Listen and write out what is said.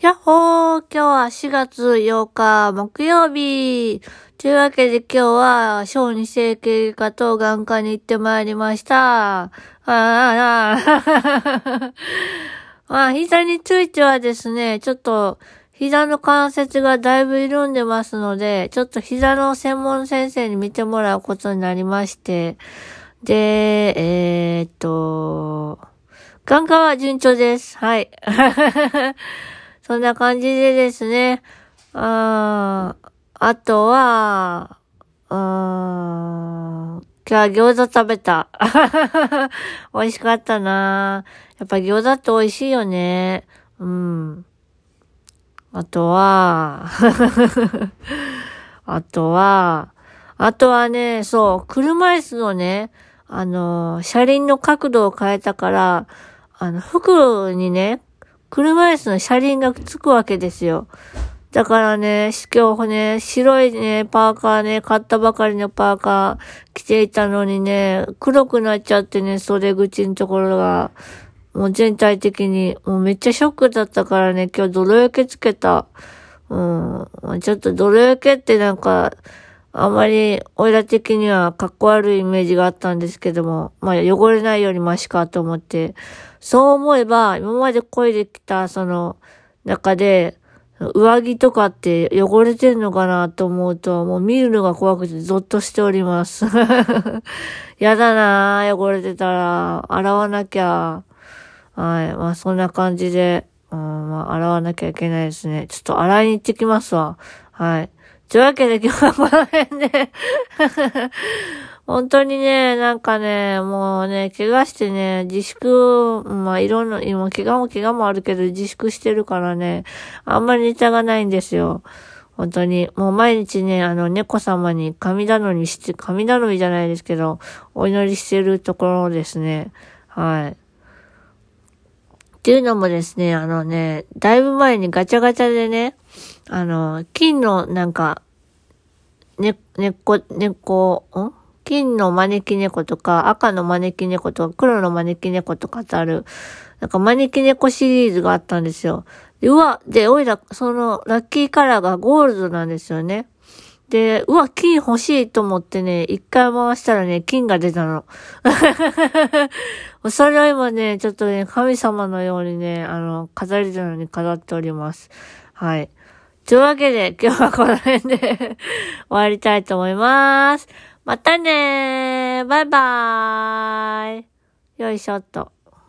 やっほー今日は4月8日木曜日というわけで今日は小児整形外科と眼科に行ってまいりました。ああ、ああ、まあ、膝についてはですね、ちょっと膝の関節がだいぶ緩んでますので、ちょっと膝の専門先生に見てもらうことになりまして、で、えー、っと、眼科は順調です。はい。そんな感じでですね。ああとは、うん、今日は餃子食べた。美味しかったなやっぱ餃子って美味しいよね。うん。あとは、あとは、あとはね、そう、車椅子のね、あの、車輪の角度を変えたから、あの、服にね、車椅子の車輪がつくわけですよ。だからね、今日ね、白いね、パーカーね、買ったばかりのパーカー着ていたのにね、黒くなっちゃってね、袖口のところが、もう全体的に、もうめっちゃショックだったからね、今日泥焼けつけた。うん。ちょっと泥焼けってなんか、あまり、オイラ的にはかっこ悪いイメージがあったんですけども、まあ汚れないよりマシかと思って、そう思えば、今まで声できた、その、中で、上着とかって汚れてんのかなと思うと、もう見るのが怖くてゾッとしております。やだなぁ、汚れてたら、洗わなきゃ。はい。まあそんな感じで、うん、まあ洗わなきゃいけないですね。ちょっと洗いに行ってきますわ。はい。というわけで今日はこの辺で本当にね、なんかね、もうね、怪我してね、自粛、まあいろんな、今怪我も怪我もあるけど自粛してるからね、あんまりネタがないんですよ。本当に。もう毎日ね、あの、猫様に神頼みして、神頼みじゃないですけど、お祈りしてるところですね。はい。っていうのもですね、あのね、だいぶ前にガチャガチャでね、あの、金のなんか、ね、猫、猫、ん？金の招き猫とか、赤の招き猫とか、黒の招き猫とかってある、なんか招き猫シリーズがあったんですよ。で、うわ、で、おいら、その、ラッキーカラーがゴールドなんですよね。で、うわ、金欲しいと思ってね、一回回したらね、金が出たの。それは今ね、ちょっとね、神様のようにね、あの、飾り棚に飾っております。はい。というわけで、今日はこの辺で 終わりたいと思います。またねーバイバーイよいしょっと。